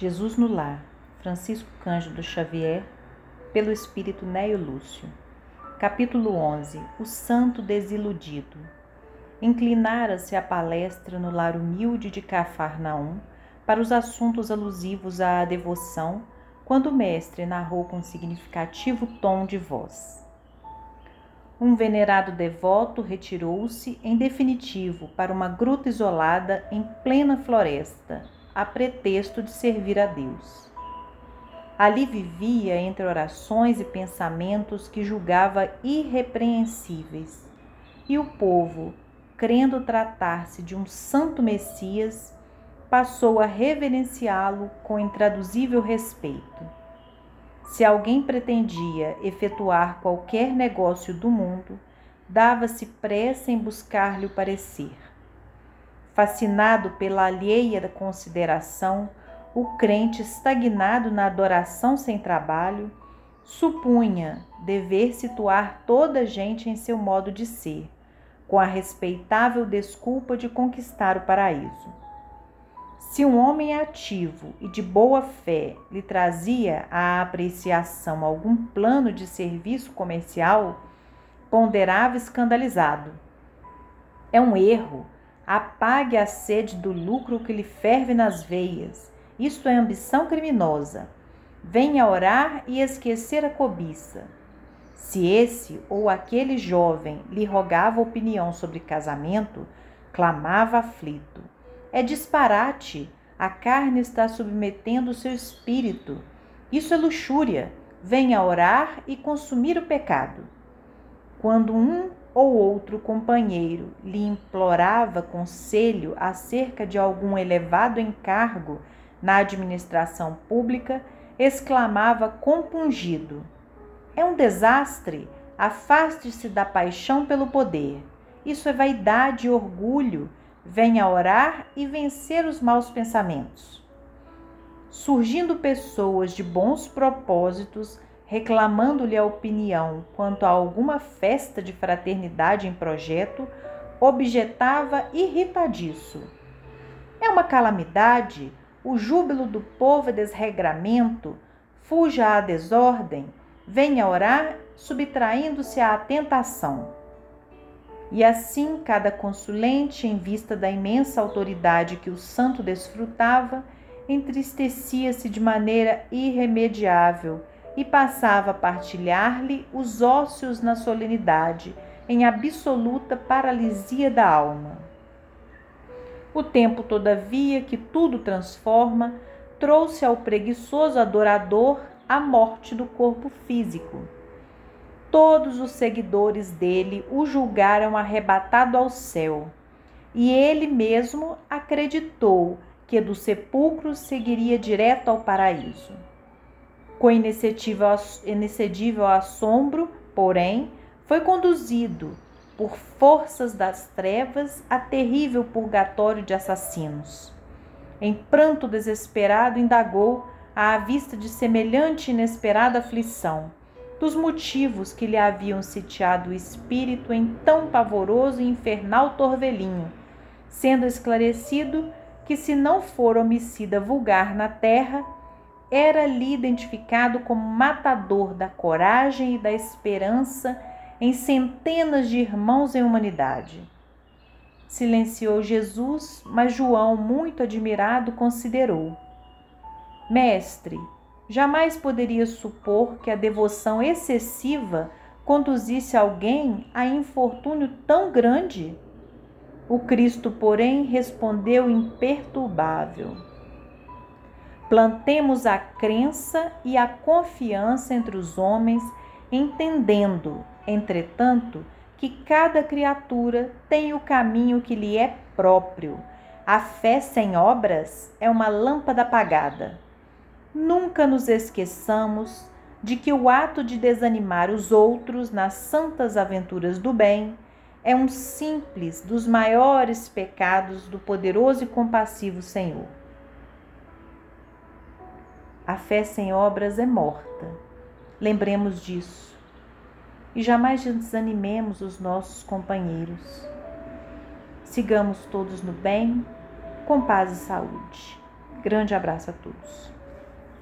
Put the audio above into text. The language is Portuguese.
Jesus no Lar, Francisco Cândido Xavier, pelo Espírito Neio Lúcio. Capítulo 11 O Santo Desiludido. Inclinara-se a palestra no lar humilde de Cafarnaum para os assuntos alusivos à devoção, quando o mestre narrou com significativo tom de voz. Um venerado devoto retirou-se, em definitivo, para uma gruta isolada em plena floresta, a pretexto de servir a Deus. Ali vivia entre orações e pensamentos que julgava irrepreensíveis, e o povo, crendo tratar-se de um santo Messias, passou a reverenciá-lo com intraduzível respeito se alguém pretendia efetuar qualquer negócio do mundo, dava-se pressa em buscar-lhe o parecer. Fascinado pela alheia consideração, o crente estagnado na adoração sem trabalho, supunha dever situar toda a gente em seu modo de ser, com a respeitável desculpa de conquistar o paraíso. Se um homem ativo e de boa fé lhe trazia à apreciação algum plano de serviço comercial, ponderava escandalizado. É um erro. Apague a sede do lucro que lhe ferve nas veias. Isto é ambição criminosa. Venha orar e esquecer a cobiça. Se esse ou aquele jovem lhe rogava opinião sobre casamento, clamava aflito é disparate. A carne está submetendo o seu espírito. Isso é luxúria. Venha orar e consumir o pecado. Quando um ou outro companheiro lhe implorava conselho acerca de algum elevado encargo na administração pública, exclamava compungido: É um desastre! Afaste-se da paixão pelo poder. Isso é vaidade e orgulho venha orar e vencer os maus pensamentos. Surgindo pessoas de bons propósitos, reclamando-lhe a opinião quanto a alguma festa de fraternidade em projeto, objetava irritadiço. É uma calamidade, o júbilo do povo é desregramento, fuja à desordem, venha orar, subtraindo-se à tentação. E assim, cada consulente, em vista da imensa autoridade que o santo desfrutava, entristecia-se de maneira irremediável e passava a partilhar-lhe os ócios na solenidade, em absoluta paralisia da alma. O tempo, todavia, que tudo transforma, trouxe ao preguiçoso adorador a morte do corpo físico todos os seguidores dele o julgaram arrebatado ao céu. E ele mesmo acreditou que do sepulcro seguiria direto ao paraíso. Com inexcedível assombro, porém, foi conduzido por forças das trevas a terrível purgatório de assassinos. Em pranto desesperado, indagou, à vista de semelhante inesperada aflição, dos motivos que lhe haviam sitiado o espírito em tão pavoroso e infernal torvelinho, sendo esclarecido que, se não for homicida vulgar na terra, era ali identificado como matador da coragem e da esperança em centenas de irmãos em humanidade. Silenciou Jesus, mas João, muito admirado, considerou: Mestre, Jamais poderia supor que a devoção excessiva conduzisse alguém a infortúnio tão grande. O Cristo, porém, respondeu imperturbável: Plantemos a crença e a confiança entre os homens, entendendo, entretanto, que cada criatura tem o caminho que lhe é próprio. A fé sem obras é uma lâmpada apagada. Nunca nos esqueçamos de que o ato de desanimar os outros nas santas aventuras do bem é um simples dos maiores pecados do poderoso e compassivo Senhor. A fé sem obras é morta. Lembremos disso. E jamais desanimemos os nossos companheiros. Sigamos todos no bem, com paz e saúde. Grande abraço a todos.